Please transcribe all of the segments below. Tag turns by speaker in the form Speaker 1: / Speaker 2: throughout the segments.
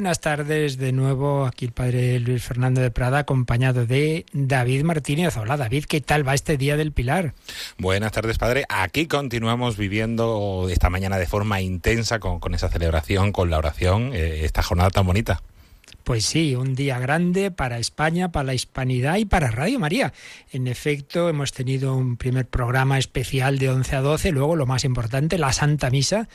Speaker 1: Buenas tardes de nuevo. Aquí el padre Luis Fernando de Prada, acompañado de David Martínez. Hola David, ¿qué tal va este día del Pilar?
Speaker 2: Buenas tardes, padre. Aquí continuamos viviendo esta mañana de forma intensa con, con esa celebración, con la oración, eh, esta jornada tan bonita.
Speaker 1: Pues sí, un día grande para España, para la hispanidad y para Radio María. En efecto, hemos tenido un primer programa especial de 11 a 12, luego lo más importante, la Santa Misa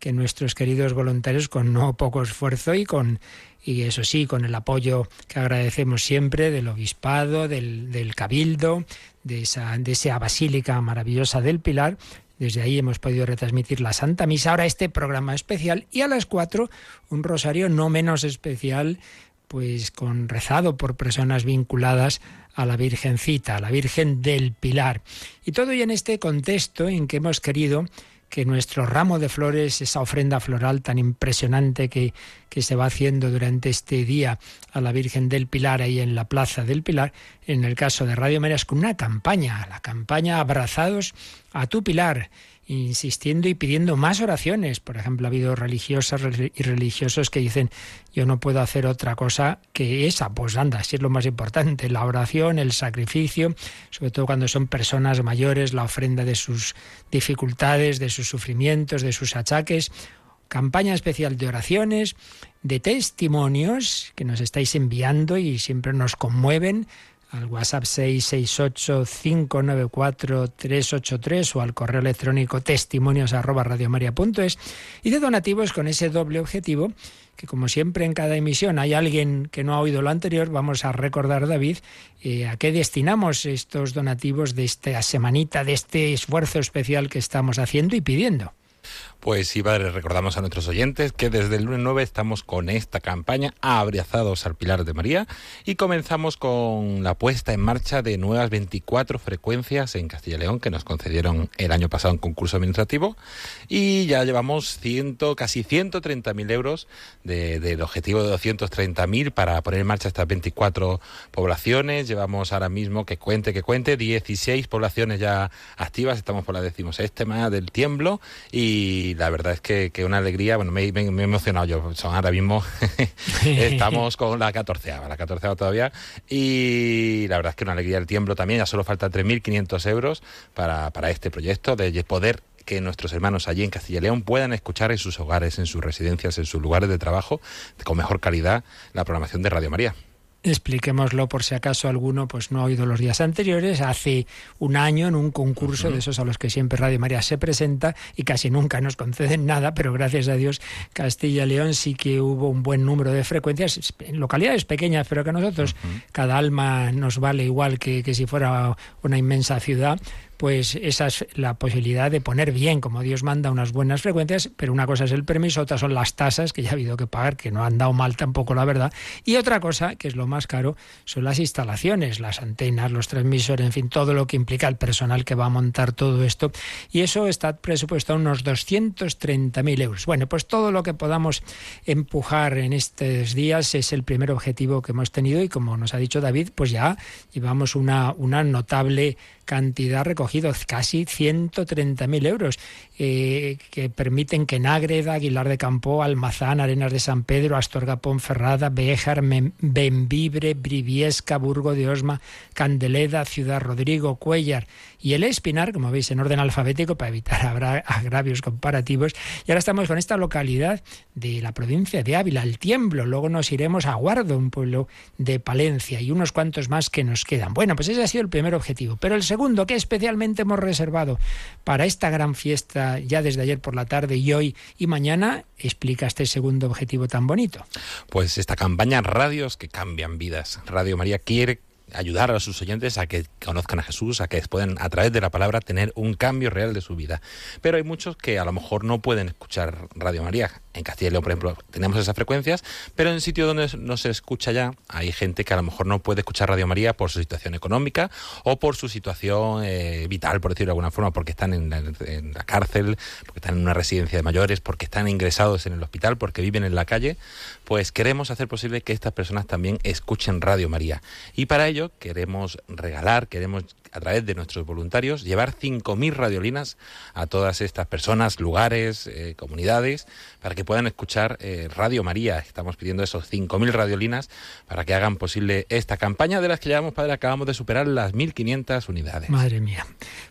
Speaker 1: que nuestros queridos voluntarios con no poco esfuerzo y con y eso sí, con el apoyo que agradecemos siempre del obispado, del, del cabildo, de esa, de esa basílica maravillosa del Pilar, desde ahí hemos podido retransmitir la Santa Misa, ahora este programa especial y a las cuatro un rosario no menos especial, pues con rezado por personas vinculadas a la Virgencita, a la Virgen del Pilar. Y todo y en este contexto en que hemos querido que nuestro ramo de flores, esa ofrenda floral tan impresionante que, que, se va haciendo durante este día a la Virgen del Pilar ahí en la Plaza del Pilar, en el caso de Radio María con una campaña, la campaña Abrazados a tu Pilar insistiendo y pidiendo más oraciones. Por ejemplo, ha habido religiosas y religiosos que dicen, yo no puedo hacer otra cosa que esa. Pues anda, si es lo más importante, la oración, el sacrificio, sobre todo cuando son personas mayores, la ofrenda de sus dificultades, de sus sufrimientos, de sus achaques. Campaña especial de oraciones, de testimonios que nos estáis enviando y siempre nos conmueven al WhatsApp 668-594-383 o al correo electrónico testimonios arroba radiomaria.es y de donativos con ese doble objetivo que como siempre en cada emisión hay alguien que no ha oído lo anterior, vamos a recordar, David, eh, a qué destinamos estos donativos de esta semanita, de este esfuerzo especial que estamos haciendo y pidiendo.
Speaker 2: Pues sí, padre, recordamos a nuestros oyentes que desde el lunes 9 estamos con esta campaña Abrazados al Pilar de María y comenzamos con la puesta en marcha de nuevas 24 frecuencias en Castilla y León que nos concedieron el año pasado un concurso administrativo y ya llevamos ciento, casi 130.000 euros de, del objetivo de 230.000 para poner en marcha estas 24 poblaciones. Llevamos ahora mismo, que cuente, que cuente, 16 poblaciones ya activas, estamos por la decimosexta del tiemblo y y la verdad es que, una alegría, bueno, me, he emocionado yo, ahora mismo estamos con la 14 la 14 todavía, y la verdad es que una alegría el tiemblo también, ya solo falta 3.500 euros para, para este proyecto de poder que nuestros hermanos allí en Castilla y León puedan escuchar en sus hogares, en sus residencias, en sus lugares de trabajo, con mejor calidad, la programación de Radio María.
Speaker 1: Expliquémoslo por si acaso alguno pues no ha oído los días anteriores. Hace un año en un concurso uh -huh. de esos a los que siempre Radio María se presenta y casi nunca nos conceden nada, pero gracias a Dios Castilla y León sí que hubo un buen número de frecuencias en localidades pequeñas, pero que a nosotros uh -huh. cada alma nos vale igual que, que si fuera una inmensa ciudad pues esa es la posibilidad de poner bien, como Dios manda, unas buenas frecuencias, pero una cosa es el permiso, otra son las tasas, que ya ha habido que pagar, que no han dado mal tampoco, la verdad, y otra cosa, que es lo más caro, son las instalaciones, las antenas, los transmisores, en fin, todo lo que implica el personal que va a montar todo esto, y eso está presupuesto a unos 230.000 euros. Bueno, pues todo lo que podamos empujar en estos días es el primer objetivo que hemos tenido y como nos ha dicho David, pues ya llevamos una, una notable cantidad recogidos, casi 130.000 euros, eh, que permiten que Nágreda, Aguilar de Campo, Almazán, Arenas de San Pedro, Astorga, Ponferrada, Béjar, Benvibre, Briviesca, Burgo de Osma, Candeleda, Ciudad Rodrigo, Cuellar y el Espinar, como veis en orden alfabético para evitar agravios comparativos. Y ahora estamos con esta localidad de la provincia de Ávila, el Tiemblo. Luego nos iremos a Guardo, un pueblo de Palencia, y unos cuantos más que nos quedan. Bueno, pues ese ha sido el primer objetivo. Pero el segundo, que especialmente hemos reservado para esta gran fiesta ya desde ayer por la tarde y hoy y mañana, explica este segundo objetivo tan bonito.
Speaker 2: Pues esta campaña Radios que cambian vidas. Radio María quiere ayudar a sus oyentes a que conozcan a Jesús, a que puedan a través de la palabra tener un cambio real de su vida. Pero hay muchos que a lo mejor no pueden escuchar Radio María. En Castilla por ejemplo, tenemos esas frecuencias, pero en sitios donde no se escucha ya, hay gente que a lo mejor no puede escuchar Radio María por su situación económica o por su situación eh, vital, por decirlo de alguna forma, porque están en la cárcel, porque están en una residencia de mayores, porque están ingresados en el hospital, porque viven en la calle. Pues queremos hacer posible que estas personas también escuchen Radio María. Y para ello queremos regalar, queremos a través de nuestros voluntarios, llevar 5.000 radiolinas a todas estas personas, lugares, eh, comunidades, para que puedan escuchar eh, Radio María. Estamos pidiendo esos 5.000 radiolinas para que hagan posible esta campaña de las que llevamos, Padre, acabamos de superar las 1.500 unidades.
Speaker 1: Madre mía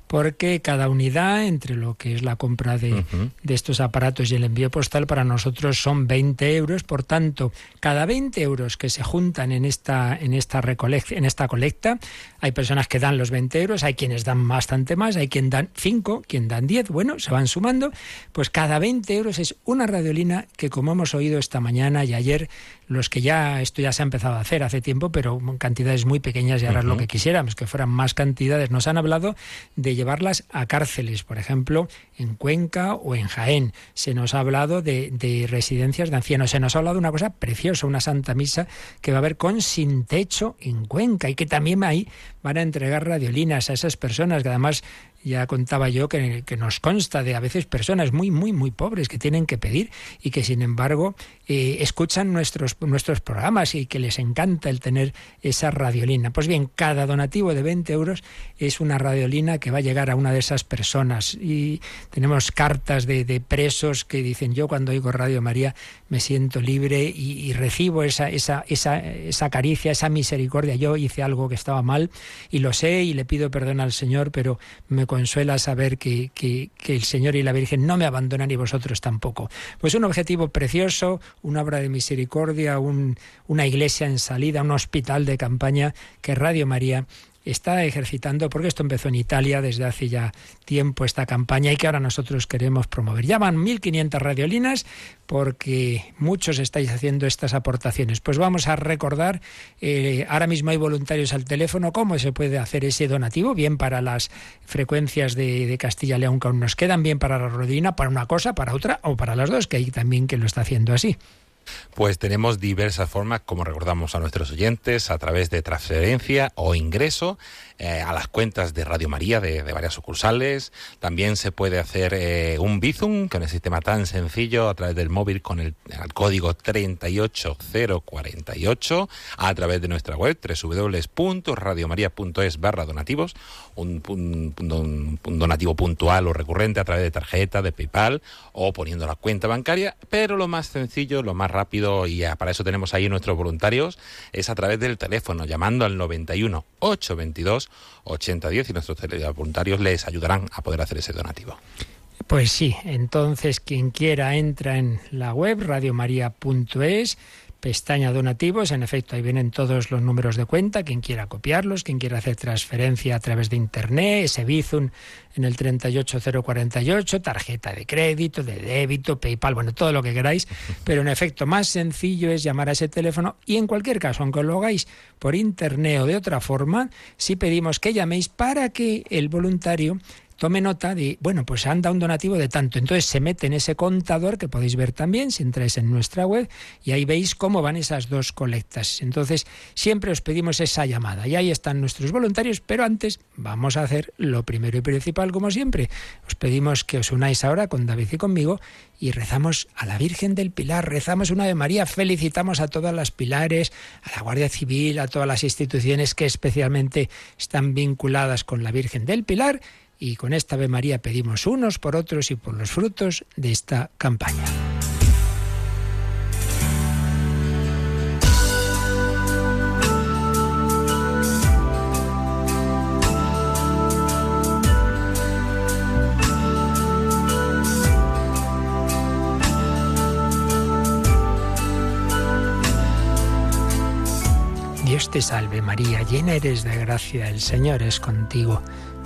Speaker 1: porque cada unidad, entre lo que es la compra de, de, estos aparatos y el envío postal, para nosotros son 20 euros. Por tanto, cada 20 euros que se juntan en esta, en esta, en esta colecta, hay personas que dan los 20 euros, hay quienes dan bastante más, hay quien dan 5, quien dan 10, bueno, se van sumando. Pues cada 20 euros es una radiolina que, como hemos oído esta mañana y ayer, los que ya, esto ya se ha empezado a hacer hace tiempo, pero en cantidades muy pequeñas y ahora es lo que quisiéramos, que fueran más cantidades. Nos han hablado de llevarlas a cárceles, por ejemplo, en Cuenca o en Jaén. Se nos ha hablado de, de residencias de ancianos. Se nos ha hablado de una cosa preciosa, una santa misa que va a haber con sin techo en Cuenca y que también ahí van a entregar radiolinas a esas personas que además ya contaba yo que, nos consta de a veces personas muy, muy, muy pobres que tienen que pedir y que sin embargo eh, escuchan nuestros, nuestros programas y que les encanta el tener esa radiolina. Pues bien, cada donativo de 20 euros es una radiolina que va a llegar a una de esas personas. Y tenemos cartas de, de presos que dicen yo cuando oigo Radio María me siento libre y, recibo esa, esa, esa, esa caricia, esa misericordia. Yo hice algo que estaba mal y lo sé y le pido perdón al Señor, pero me consuela saber que, que, el Señor y la Virgen no me abandonan y vosotros tampoco. Pues un objetivo precioso, una obra de misericordia, un, una iglesia en salida, un hospital de campaña que Radio María está ejercitando, porque esto empezó en Italia desde hace ya tiempo esta campaña y que ahora nosotros queremos promover. Ya van 1.500 radiolinas porque muchos estáis haciendo estas aportaciones. Pues vamos a recordar, eh, ahora mismo hay voluntarios al teléfono, cómo se puede hacer ese donativo, bien para las frecuencias de, Castilla y León que aún nos quedan, bien para la rodina, para una cosa, para otra o para las dos, que hay también que lo está haciendo así.
Speaker 2: Pues tenemos diversas formas, como recordamos a nuestros oyentes, a través de transferencia o ingreso eh, a las cuentas de Radio María de, varias sucursales. También se puede hacer eh, un Bizum con el sistema tan sencillo a través del móvil con el, código 38048 a través de nuestra web www.radiomaria.es barra donativos, un, donativo puntual o recurrente a través de tarjeta, de PayPal o poniendo la cuenta bancaria, pero lo más sencillo, lo más rápido y para eso tenemos ahí nuestros voluntarios es a través del teléfono llamando al 91 822 8010 y nuestros voluntarios les ayudarán a poder hacer ese donativo.
Speaker 1: Pues sí, entonces quien quiera entra en la web radiomaria.es pestaña donativos, en efecto ahí vienen todos los números de cuenta, quien quiera copiarlos, quien quiera hacer transferencia a través de internet, ese Bizum en el 38048, tarjeta de crédito, de débito, PayPal, bueno, todo lo que queráis, pero en efecto más sencillo es llamar a ese teléfono y en cualquier caso, aunque lo hagáis por internet o de otra forma, sí pedimos que llaméis para que el voluntario tome nota de, bueno, pues anda un donativo de tanto. Entonces se mete en ese contador que podéis ver también si entráis en nuestra web y ahí veis cómo van esas dos colectas. Entonces siempre os pedimos esa llamada y ahí están nuestros voluntarios, pero antes vamos a hacer lo primero y principal como siempre. Os pedimos que os unáis ahora con David y conmigo y rezamos a la Virgen del Pilar, rezamos una de María, felicitamos a todas las pilares, a la Guardia Civil, a todas las instituciones que especialmente están vinculadas con la Virgen del Pilar y con esta Ave María pedimos unos por otros y por los frutos de esta campaña. Dios te salve María, llena eres de gracia, el Señor es contigo.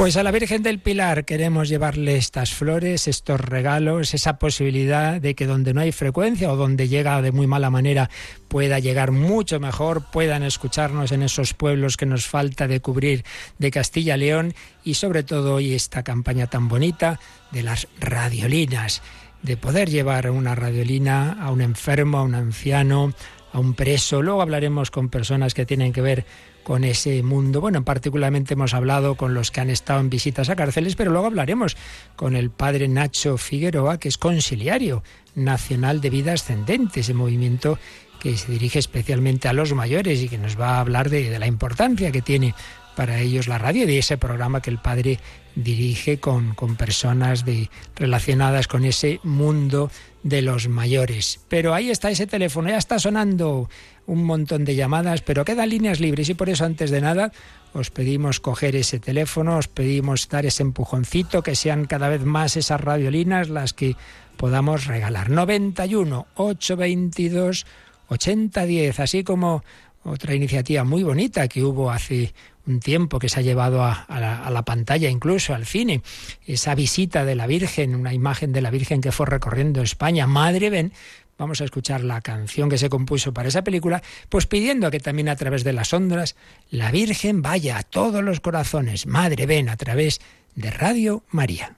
Speaker 1: Pues a la Virgen del Pilar queremos llevarle estas flores, estos regalos, esa posibilidad de que donde no hay frecuencia o donde llega de muy mala manera pueda llegar mucho mejor, puedan escucharnos en esos pueblos que nos falta de cubrir de Castilla León y sobre todo hoy esta campaña tan bonita de las radiolinas, de poder llevar una radiolina a un enfermo, a un anciano, a un preso. Luego hablaremos con personas que tienen que ver con ese mundo. Bueno, particularmente hemos hablado con los que han estado en visitas a cárceles, pero luego hablaremos con el padre Nacho Figueroa, que es conciliario nacional de vida ascendente, ese movimiento que se dirige especialmente a los mayores y que nos va a hablar de, la importancia que tiene para ellos la radio de ese programa que el padre dirige con, con personas de, relacionadas con ese mundo de los mayores. Pero ahí está ese teléfono, ya está sonando un montón de llamadas, pero quedan líneas libres y por eso antes de nada os pedimos coger ese teléfono, os pedimos dar ese empujoncito, que sean cada vez más esas radiolinas las que podamos regalar. 91 822 8010, así como otra iniciativa muy bonita que hubo hace un tiempo que se ha llevado a, la, pantalla, incluso al cine, esa visita de la Virgen, una imagen de la Virgen que fue recorriendo España, Madre ven, vamos a escuchar la canción que se compuso para esa película, pues pidiendo que también a través de las ondas la Virgen vaya a todos los corazones, Madre ven, a través de Radio María.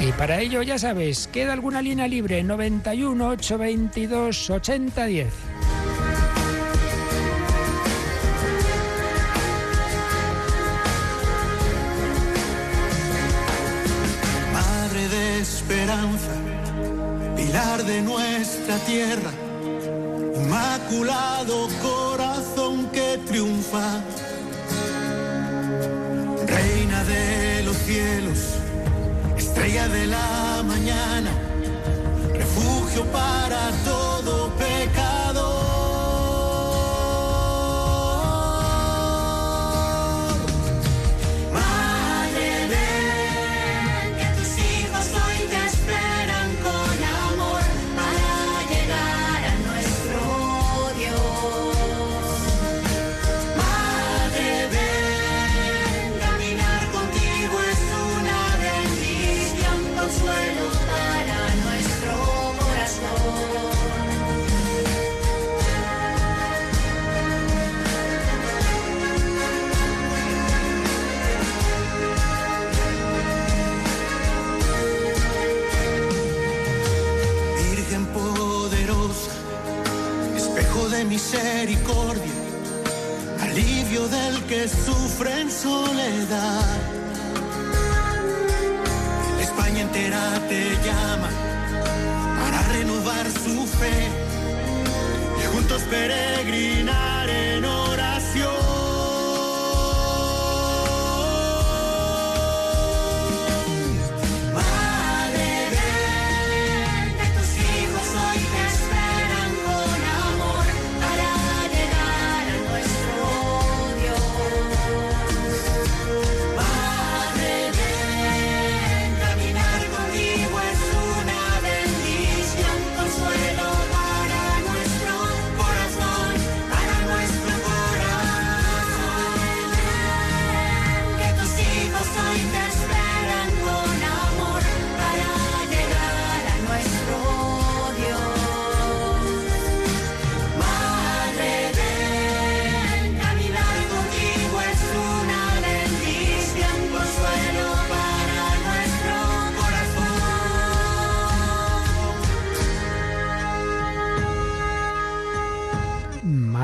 Speaker 1: Y para ello, ya sabes, queda alguna línea libre, 91 822 8010.
Speaker 3: Pilar de nuestra tierra, inmaculado corazón que triunfa, reina de los cielos estrella de la mañana, refugio para todo pecado. Misericordia, alivio del que sufre en soledad. España entera te llama para renovar su fe y juntos peregrinar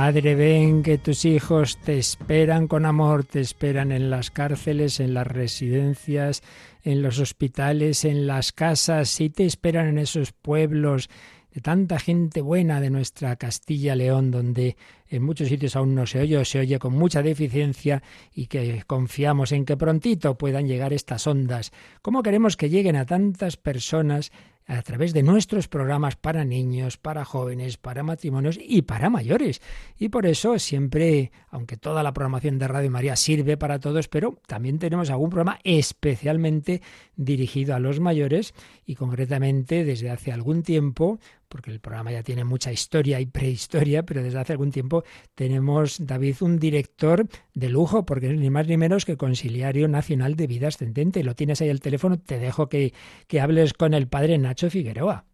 Speaker 1: Madre, ven que tus hijos te esperan con amor, te esperan en las cárceles, en las residencias, en los hospitales, en las casas, y te esperan en esos pueblos de tanta gente buena de nuestra Castilla-León, donde en muchos sitios aún no se oye o se oye con mucha deficiencia y que confiamos en que prontito puedan llegar estas ondas. ¿Cómo queremos que lleguen a tantas personas a través de nuestros programas para niños, para jóvenes, para matrimonios y para mayores. Y por eso siempre, aunque toda la programación de Radio María sirve para todos, pero también tenemos algún programa especialmente dirigido a los mayores y concretamente desde hace algún tiempo porque el programa ya tiene mucha historia y prehistoria, pero desde hace algún tiempo tenemos, David, un director de lujo, porque es ni más ni menos que Conciliario Nacional de Vida Ascendente. Lo tienes ahí el teléfono, te dejo que, que hables con el padre Nacho Figueroa.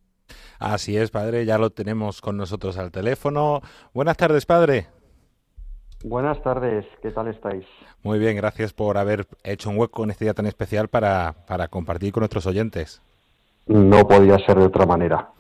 Speaker 2: Así es, padre, ya lo tenemos con nosotros al teléfono. Buenas tardes, padre.
Speaker 4: Buenas tardes, ¿qué tal estáis?
Speaker 2: Muy bien, gracias por haber hecho un hueco en este día tan especial para, para compartir con nuestros oyentes.
Speaker 4: No podía ser de otra manera.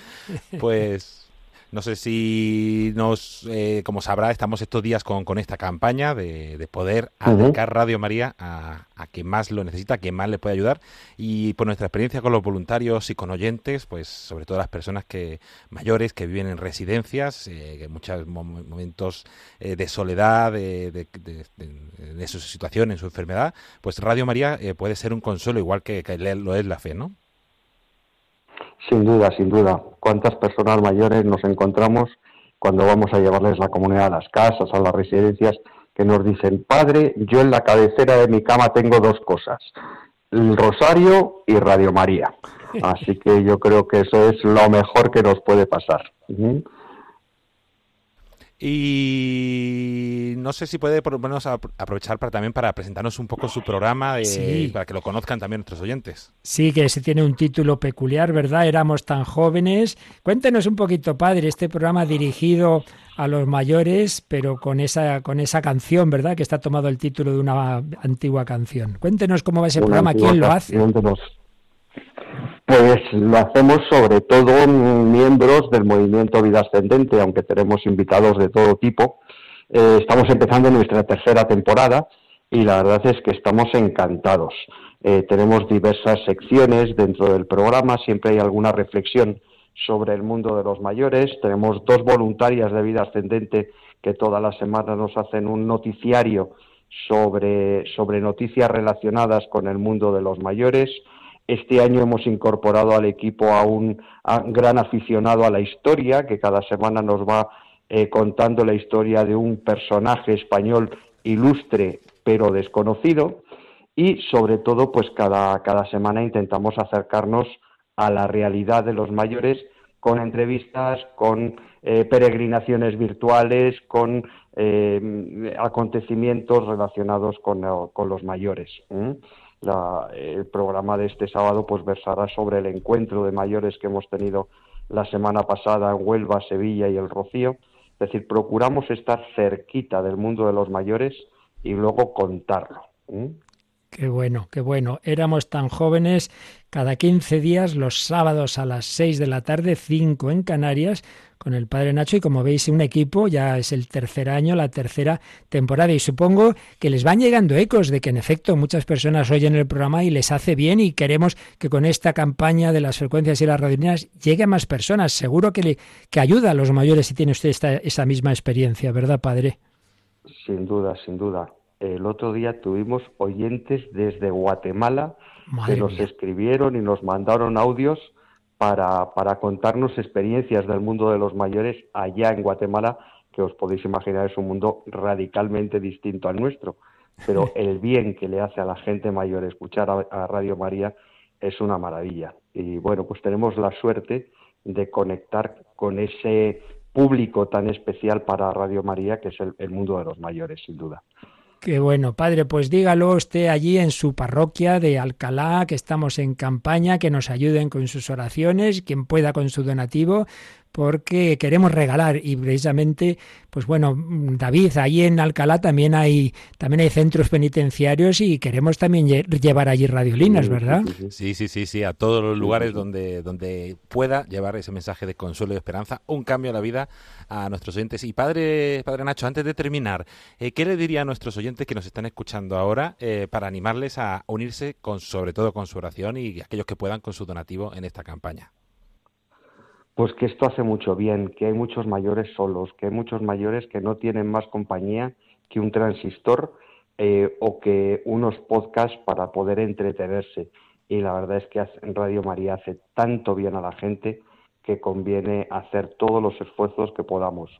Speaker 2: pues no sé si nos, eh, como sabrá, estamos estos días con, con esta campaña de, de poder acercar Radio María a, a, quien más lo necesita, a quien más le puede ayudar. Y por nuestra experiencia con los voluntarios y con oyentes, pues sobre todo las personas que mayores que viven en residencias, eh, en muchos momentos eh, de soledad, de, de, su situación, en su enfermedad, pues Radio María eh, puede ser un consuelo, igual que, que lo es la fe, ¿no?
Speaker 4: Sin duda, sin duda. ¿Cuántas personas mayores nos encontramos cuando vamos a llevarles la comunidad a las casas, a las residencias, que nos dicen, padre, yo en la cabecera de mi cama tengo dos cosas, el rosario y Radio María. Así que yo creo que eso es lo mejor que nos puede pasar. Uh -huh.
Speaker 2: Y no sé si puede por lo menos aprovechar para también para presentarnos un poco su programa, sí. para que lo conozcan también nuestros oyentes.
Speaker 1: Sí, que se tiene un título peculiar, ¿verdad? Éramos tan jóvenes. Cuéntenos un poquito, padre, este programa dirigido a los mayores, pero con esa con esa canción, ¿verdad? Que está tomado el título de una antigua canción. Cuéntenos cómo va ese una programa, quién lo hace.
Speaker 4: Pues lo hacemos sobre todo miembros del movimiento Vida Ascendente, aunque tenemos invitados de todo tipo. Eh, estamos empezando nuestra tercera temporada y la verdad es que estamos encantados. Eh, tenemos diversas secciones dentro del programa, siempre hay alguna reflexión sobre el mundo de los mayores. Tenemos dos voluntarias de Vida Ascendente que todas las semanas nos hacen un noticiario sobre, sobre noticias relacionadas con el mundo de los mayores. Este año hemos incorporado al equipo a un, gran aficionado a la historia, que cada semana nos va eh, contando la historia de un personaje español ilustre pero desconocido. Y sobre todo, pues cada, cada semana intentamos acercarnos a la realidad de los mayores con entrevistas, con eh, peregrinaciones virtuales, con eh, acontecimientos relacionados con, los mayores. La, el programa de este sábado pues versará sobre el encuentro de mayores que hemos tenido la semana pasada en Huelva, Sevilla y el Rocío. Es decir, procuramos estar cerquita del mundo de los mayores y luego contarlo.
Speaker 1: Qué bueno, qué bueno. Éramos tan jóvenes cada 15 días, los sábados a las 6 de la tarde, 5 en Canarias, con el padre Nacho y como veis un equipo, ya es el tercer año, la tercera temporada y supongo que les van llegando ecos de que en efecto muchas personas oyen el programa y les hace bien y queremos que con esta campaña de las frecuencias y las radiolinas llegue a más personas. Seguro que, le, que ayuda a los mayores si tiene usted esta, esa misma experiencia, ¿verdad, padre?
Speaker 4: Sin duda, sin duda. El otro día tuvimos oyentes desde Guatemala Madre que nos mía. escribieron y nos mandaron audios para, para contarnos experiencias del mundo de los mayores allá en Guatemala, que os podéis imaginar es un mundo radicalmente distinto al nuestro. Pero el bien que le hace a la gente mayor escuchar a, a Radio María es una maravilla. Y bueno, pues tenemos la suerte de conectar con ese público tan especial para Radio María, que es el, el mundo de los mayores, sin duda.
Speaker 1: Qué bueno, padre, pues dígalo usted allí en su parroquia de Alcalá, que estamos en campaña, que nos ayuden con sus oraciones, quien pueda con su donativo, porque queremos regalar y precisamente, pues bueno, David, ahí en Alcalá también hay también hay centros penitenciarios y queremos también llevar allí radiolinas, ¿verdad?
Speaker 2: Sí, sí, sí, sí, a todos los lugares donde donde pueda llevar ese mensaje de consuelo y esperanza, un cambio a la vida a nuestros oyentes. Y padre, padre Nacho, antes de terminar, eh, ¿qué le diría a nuestros oyentes que nos están escuchando ahora eh, para animarles a unirse con, sobre todo con su oración y aquellos que puedan con su donativo en esta campaña?
Speaker 4: Pues que esto hace mucho bien, que hay muchos mayores solos, que hay muchos mayores que no tienen más compañía que un transistor eh, o que unos podcasts para poder entretenerse. Y la verdad es que Radio María hace tanto bien a la gente que conviene hacer todos los esfuerzos que podamos,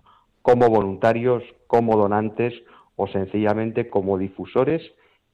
Speaker 4: como voluntarios, como donantes o sencillamente como difusores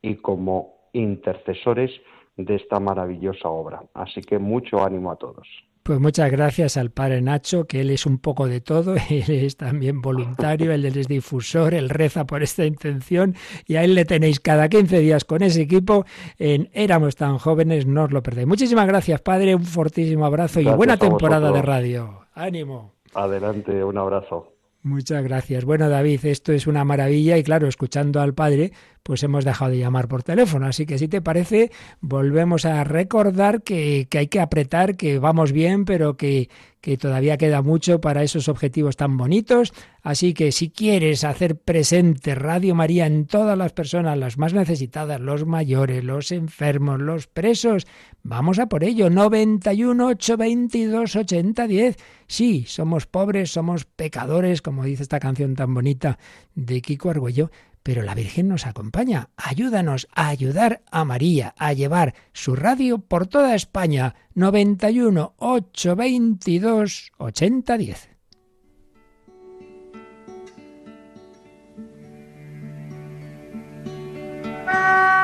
Speaker 4: y como intercesores de esta maravillosa obra. Así que mucho ánimo a todos.
Speaker 1: Pues muchas gracias al padre Nacho, que él es un poco de todo, él es también voluntario, él es difusor, él reza por esta intención y a él le tenéis cada 15 días con ese equipo en Éramos tan jóvenes, no os lo perdéis. Muchísimas gracias, padre, un fortísimo abrazo gracias y buena temporada de radio. Ánimo.
Speaker 4: Adelante, un abrazo.
Speaker 1: Muchas gracias. Bueno, David, esto es una maravilla y claro, escuchando al padre, pues hemos dejado de llamar por teléfono. Así que si te parece, volvemos a recordar que, hay que apretar, que vamos bien, pero que, que todavía queda mucho para esos objetivos tan bonitos. Así que si quieres hacer presente Radio María en todas las personas, las más necesitadas, los mayores, los enfermos, los presos, vamos a por ello. 91 822 8010. Sí, somos pobres, somos pecadores, como dice esta canción tan bonita de Kiko Argüello, pero la Virgen nos acompaña. Ayúdanos a ayudar a María a llevar su radio por toda España. 91 822 8010.
Speaker 5: María,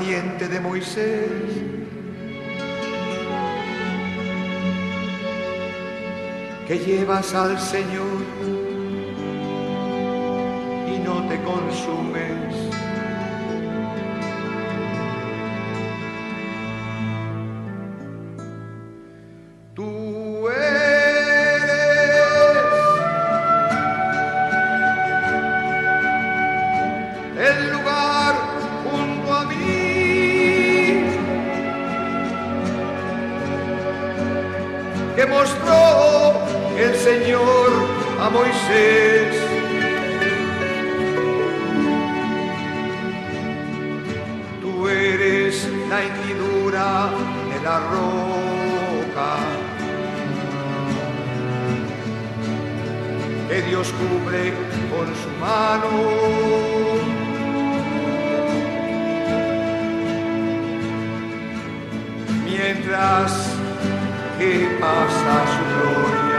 Speaker 5: De Moisés. que llevas al Señor y no te consumes. Que mostró el Señor a Moisés. Tú eres la hendidura de la roca que Dios cubre con su mano. Mientras que pasa su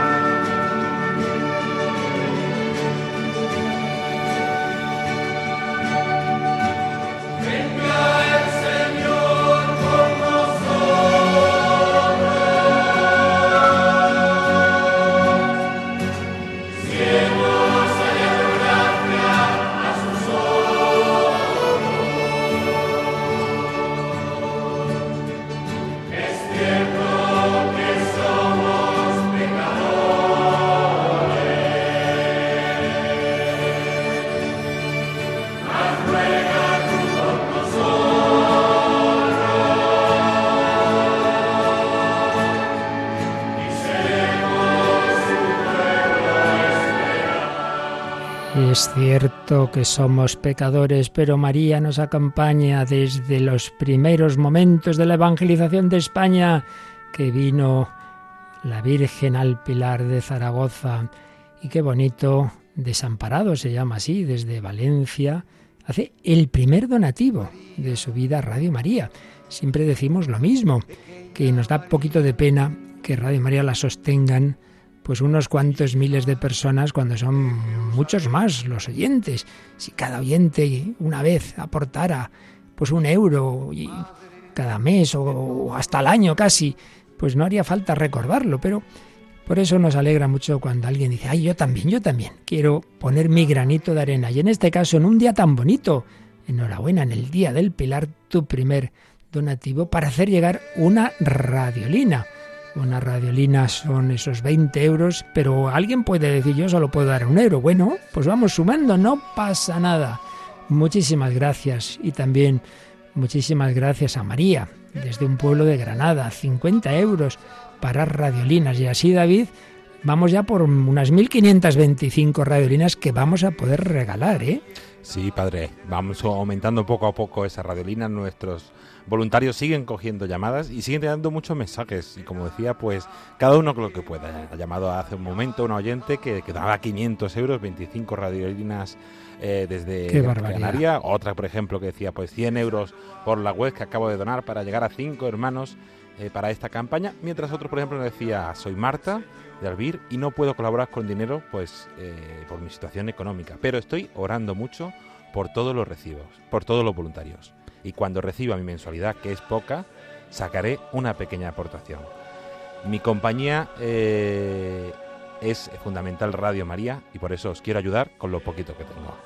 Speaker 1: Es cierto que somos pecadores, pero María nos acompaña desde los primeros momentos de la evangelización de España, que vino la Virgen al Pilar de Zaragoza. Y qué bonito, desamparado se llama así, desde Valencia, hace el primer donativo de su vida a Radio María. Siempre decimos lo mismo, que nos da poquito de pena que Radio María la sostengan pues unos cuantos miles de personas cuando son muchos más los oyentes. Si cada oyente una vez aportara pues un euro y cada mes o hasta el año casi, pues no haría falta recordarlo, pero por eso nos alegra mucho cuando alguien dice, ay, yo también, yo también, quiero poner mi granito de arena. Y en este caso, en un día tan bonito, enhorabuena, en el Día del Pilar, tu primer donativo para hacer llegar una radiolina. Una radiolina son esos 20 euros, pero alguien puede decir yo solo puedo dar un euro. Bueno, pues vamos sumando, no pasa nada. Muchísimas gracias y también muchísimas gracias a María, desde un pueblo de Granada, 50 euros para radiolinas. Y así David,
Speaker 6: vamos ya por unas 1525 radiolinas que vamos a poder regalar, ¿eh?
Speaker 2: Sí, padre, vamos aumentando poco a poco esa radiolina. Nuestros voluntarios siguen cogiendo llamadas y siguen dando muchos mensajes. Y como decía, pues cada uno con lo que pueda. Ha llamado hace un momento un oyente que, que daba 500 euros, 25 radiolinas eh, desde Canaria. Otra, por ejemplo, que decía pues 100 euros por la web que acabo de donar para llegar a cinco hermanos eh, para esta campaña. Mientras otro, por ejemplo, decía, soy Marta de Albir y no puedo colaborar con dinero pues eh, por mi situación económica, pero estoy orando mucho por todos los recibos, por todos los voluntarios. Y cuando reciba mi mensualidad, que es poca, sacaré una pequeña aportación. Mi compañía eh, es fundamental Radio María y por eso os quiero ayudar con lo poquito que tengo.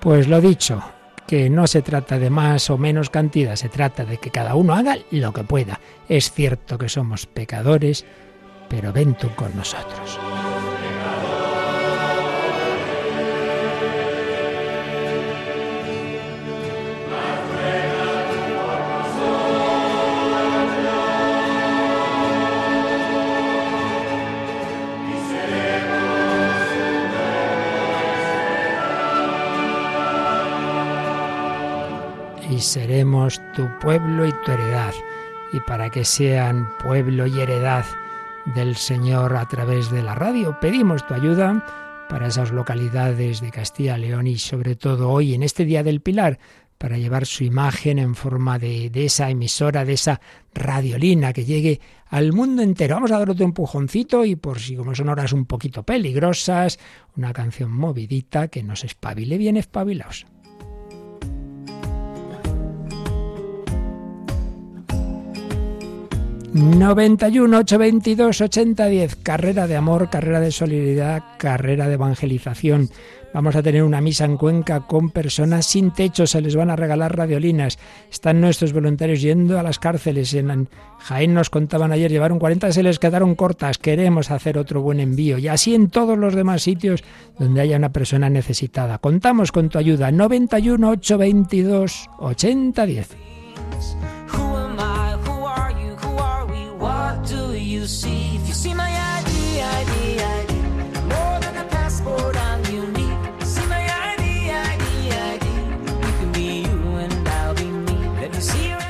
Speaker 6: Pues lo dicho, que no se trata de más o menos cantidad, se trata de que cada uno haga lo que pueda. Es cierto que somos pecadores, pero ven tú con nosotros. Seremos tu pueblo y tu heredad. Y para que sean pueblo y heredad del Señor a través de la radio, pedimos tu ayuda para esas localidades de Castilla, León y sobre todo hoy en este Día del Pilar, para llevar su imagen en forma de, de, esa emisora, de esa radiolina que llegue al mundo entero. Vamos a dar otro empujoncito y por si como son horas un poquito peligrosas, una canción movidita que nos espabile bien espabilaos. 91 822 8010. Carrera de amor, carrera de solidaridad, carrera de evangelización. Vamos a tener una misa en Cuenca con personas sin techo, se les van a regalar radiolinas. Están nuestros voluntarios yendo a las cárceles. En Jaén nos contaban ayer, llevaron 40, se les quedaron cortas. Queremos hacer otro buen envío. Y así en todos los demás sitios donde haya una persona necesitada. Contamos con tu ayuda. 91 822 8010.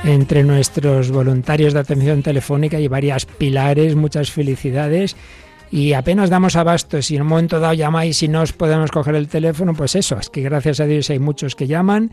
Speaker 6: Entre nuestros voluntarios de atención telefónica hay varias pilares, muchas felicidades. Y apenas damos abasto. Si en un momento dado llamáis y no os podemos coger el teléfono, pues eso, es que gracias a Dios hay muchos que llaman.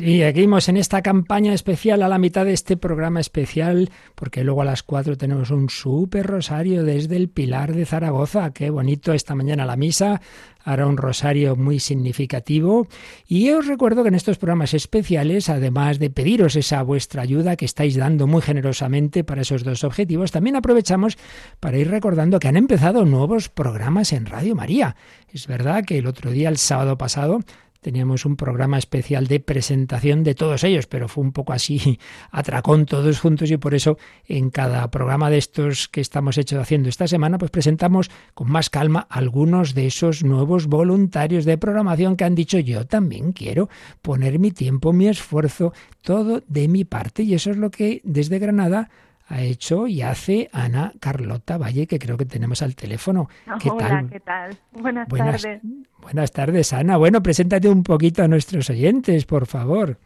Speaker 6: y
Speaker 1: seguimos en esta campaña especial a la mitad de este programa especial, porque luego a las cuatro tenemos un súper rosario desde el Pilar de Zaragoza. Qué bonito esta mañana la misa. Hará un rosario muy significativo. Y os recuerdo que en estos programas especiales, además de pediros esa vuestra ayuda que estáis dando muy generosamente para esos dos objetivos, también aprovechamos para ir recordando que han empezado nuevos programas en Radio María. Es verdad que el otro día, el sábado pasado, teníamos un programa especial de presentación de todos ellos, pero fue un poco así, atracón todos juntos y por eso en cada programa de estos que estamos hecho haciendo esta semana, pues presentamos con más calma algunos de esos nuevos voluntarios de programación que han dicho yo también quiero poner mi tiempo, mi esfuerzo, todo de mi parte y eso es lo que desde Granada ha hecho y hace Ana Carlota Valle, que creo que tenemos al teléfono.
Speaker 7: ¿Qué Hola, tal? ¿qué tal? Buenas, tardes.
Speaker 1: Buenas tardes, Ana. Bueno, preséntate un poquito a nuestros oyentes, por favor.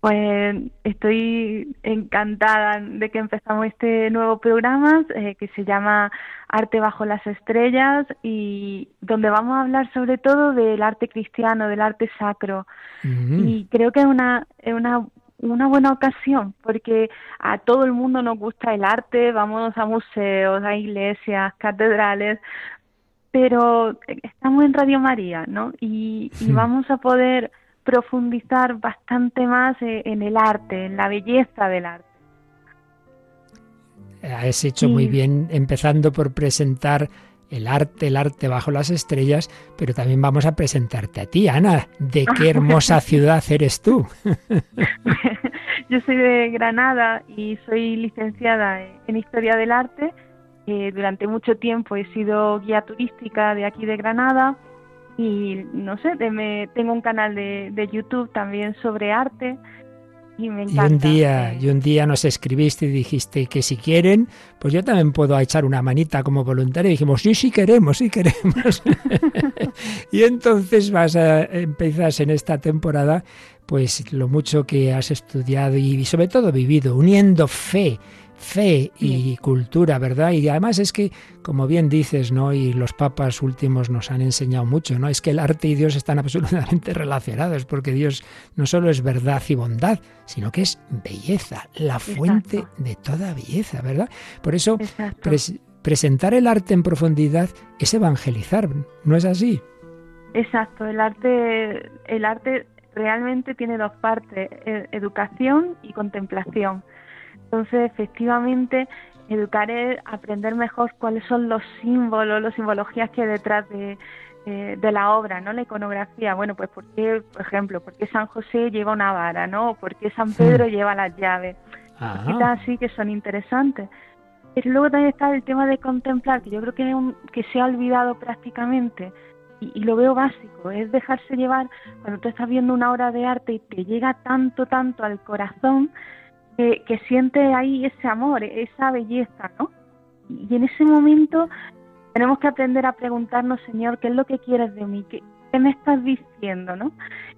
Speaker 7: Pues estoy encantada de que empezamos este nuevo programa eh, que se llama Arte bajo las estrellas y donde vamos a hablar sobre todo del arte cristiano, del arte sacro. Y creo que es una, es una una buena ocasión porque a todo el mundo nos gusta el arte, vamos a museos, a iglesias, catedrales, pero estamos en Radio María, ¿no? Y, vamos a poder profundizar bastante más eh, en el arte, en la belleza del arte.
Speaker 1: Has hecho muy bien empezando por presentar el arte, el arte bajo las estrellas, pero también vamos a presentarte a ti, Ana. ¿De qué hermosa ciudad eres tú?
Speaker 7: Yo soy de Granada y soy licenciada en Historia del Arte. Eh, durante mucho tiempo he sido guía turística de aquí de Granada y no sé, me, tengo un canal de, de YouTube también sobre arte y,
Speaker 1: un día, y un día nos escribiste y dijiste que si quieren, pues yo también puedo echar una manita como voluntario. Y dijimos, sí, sí queremos, sí queremos. y entonces vas a, empezas en esta temporada, pues lo mucho que has estudiado y sobre todo vivido, uniendo fe fe y cultura, ¿verdad? Y además es que, como bien dices, ¿no? Y los papas últimos nos han enseñado mucho, ¿no? Es que el arte y Dios están absolutamente relacionados, porque Dios no solo es verdad y bondad, sino que es belleza, la fuente de toda belleza, ¿verdad? Por eso, presentar el arte en profundidad es evangelizar, ¿no es así?
Speaker 7: Exacto, el arte, el arte realmente tiene dos partes, e-, educación y contemplación. Entonces, efectivamente, educar es aprender mejor cuáles son los símbolos, las simbologías que hay detrás de, eh, de la obra, ¿no? La iconografía. Bueno, pues por qué, por ejemplo, por qué San José lleva una vara, ¿no? ¿Por qué San Pedro lleva las llaves? Cositas así que son interesantes. Y luego también está el tema de contemplar, que yo creo que, un, que se ha olvidado prácticamente y, y, lo veo básico, es dejarse llevar cuando tú estás viendo una obra de arte y te llega tanto, tanto al corazón que, siente ahí ese amor, esa belleza, ¿no? Y en ese momento tenemos que aprender a preguntarnos, Señor, ¿qué es lo que quieres de mí? ¿Qué, me estás diciendo, no?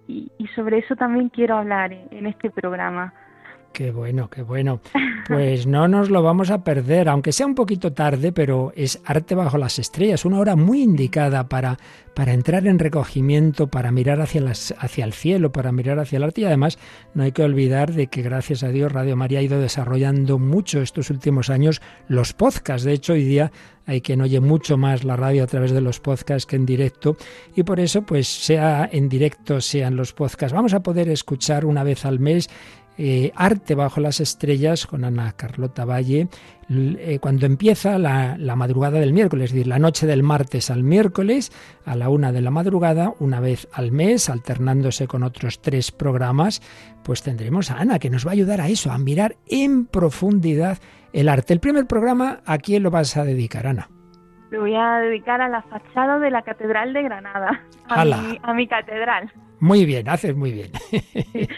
Speaker 7: Y, sobre eso también quiero hablar en este programa.
Speaker 1: Qué bueno, qué bueno. Pues no nos lo vamos a perder, aunque sea un poquito tarde, pero es Arte bajo las estrellas, una hora muy indicada para, para entrar en recogimiento, para mirar hacia, las, hacia el cielo, para mirar hacia el arte. Y además no hay que olvidar de que gracias a Dios Radio María ha ido desarrollando mucho estos últimos años los podcasts. De hecho, hoy día hay quien oye mucho más la radio a través de los podcasts que en directo y por eso pues sea en directo sean los podcasts vamos a poder escuchar una vez al mes eh, Arte bajo las estrellas con Ana Carlota Valle, eh, cuando empieza la, madrugada del miércoles, es decir, la noche del martes al miércoles a la una de la madrugada, una vez al mes, alternándose con otros tres programas, pues tendremos a Ana que nos va a ayudar a eso, a mirar en profundidad el arte. El primer programa, ¿a quién lo vas a dedicar, Ana?
Speaker 7: Lo voy a dedicar a la fachada de la Catedral de Granada, a mi catedral.
Speaker 1: Muy bien, haces muy bien.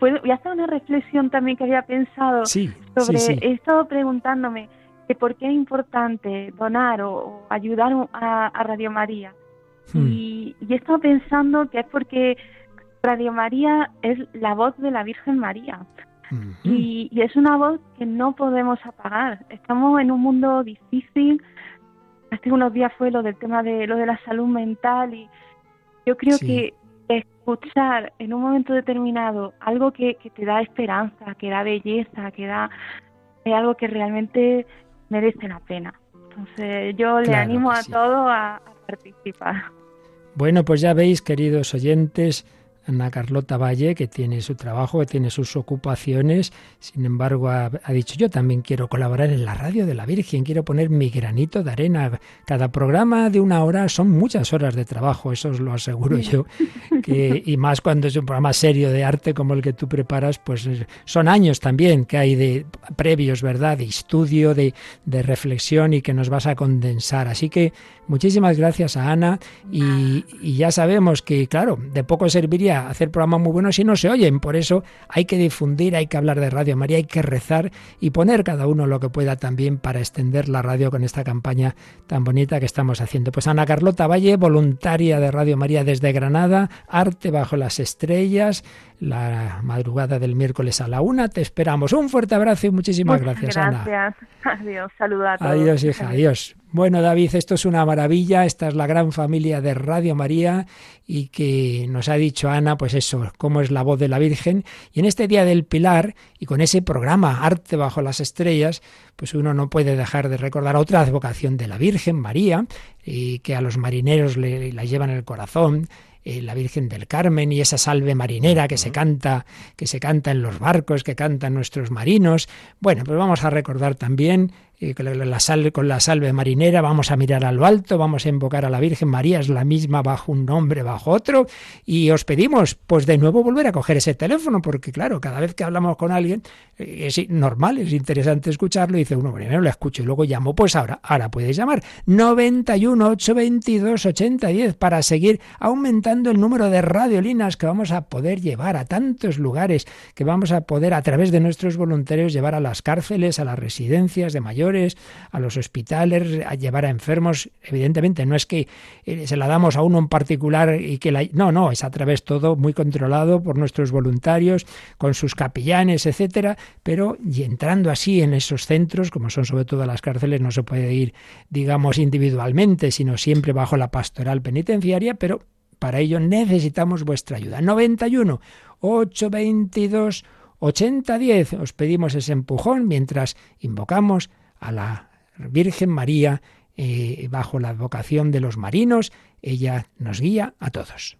Speaker 7: pues voy a hacer una reflexión también que había pensado sobre, he estado preguntándome de por qué es importante donar o, ayudar a, Radio María. Hmm. Y, he estado pensando que es porque Radio María es la voz de la Virgen María. y, es una voz que no podemos apagar. Estamos en un mundo difícil. Hace unos días fue lo del tema de lo de la salud mental y yo creo que escuchar en un momento determinado algo que, te da esperanza, que da belleza, que da algo que realmente merece la pena. Entonces yo le animo a todo a participar.
Speaker 1: Bueno, pues ya veis, queridos oyentes, Ana Carlota Valle, que tiene su trabajo, que tiene sus ocupaciones, sin embargo ha, dicho yo también quiero colaborar en la radio de la Virgen, quiero poner mi granito de arena. Cada programa de una hora son muchas horas de trabajo, eso os lo aseguro yo, y más cuando es un programa serio de arte como el que tú preparas, pues son años también que hay de previos, ¿verdad? De estudio, de, de reflexión y que nos vas a condensar. Así que muchísimas gracias a Ana y, y ya sabemos que, claro, de poco serviría hacer programas muy buenos si no se oyen. Por eso hay que difundir, hay que hablar de Radio María, hay que rezar y poner cada uno lo que pueda también para extender la radio con esta campaña tan bonita que estamos haciendo. Pues Ana Carlota Valle, voluntaria de Radio María desde Granada, Arte bajo las estrellas, la madrugada del miércoles a la una. Te esperamos. Un fuerte abrazo y muchísimas gracias, Ana.
Speaker 7: Gracias. Adiós. Saludos a todos.
Speaker 1: Adiós, hija. Adiós. Bueno, David, esto es una maravilla. Esta es la gran familia de Radio María y que nos ha dicho Ana, pues eso, cómo es la voz de la Virgen. Y en este Día del Pilar y con ese programa Arte bajo las Estrellas, pues uno no puede dejar de recordar otra vocación de la Virgen, María, y que a los marineros le, la llevan en el corazón, eh, la Virgen del Carmen y esa salve marinera que se canta, que se canta en los barcos, que cantan nuestros marinos. Bueno, pues vamos a recordar también con la, salve, con la salve marinera vamos a mirar a lo alto, vamos a invocar a la Virgen María, es la misma bajo un nombre, bajo otro, y os pedimos, pues de nuevo volver a coger ese teléfono, porque claro, cada vez que hablamos con alguien eh, es normal, es interesante escucharlo, y dice uno, primero lo escucho y luego llamo, pues ahora, ahora puedes llamar 91 822 8010 para seguir aumentando el número de radiolinas que vamos a poder llevar a tantos lugares, que vamos a poder a través de nuestros voluntarios llevar a las cárceles, a las residencias de mayores, a los hospitales, a llevar a enfermos. Evidentemente, no es que eh, se la damos a uno en particular y que la. No, no, es a través todo muy controlado por nuestros voluntarios, con sus capellanes, etcétera, pero y entrando así en esos centros, como son sobre todo las cárceles, no se puede ir, digamos, individualmente, sino siempre bajo la pastoral penitenciaria, pero para ello necesitamos vuestra ayuda. 91 822 8010. Os pedimos ese empujón mientras invocamos a la Virgen María eh, bajo la advocación de los marinos, ella nos guía a todos.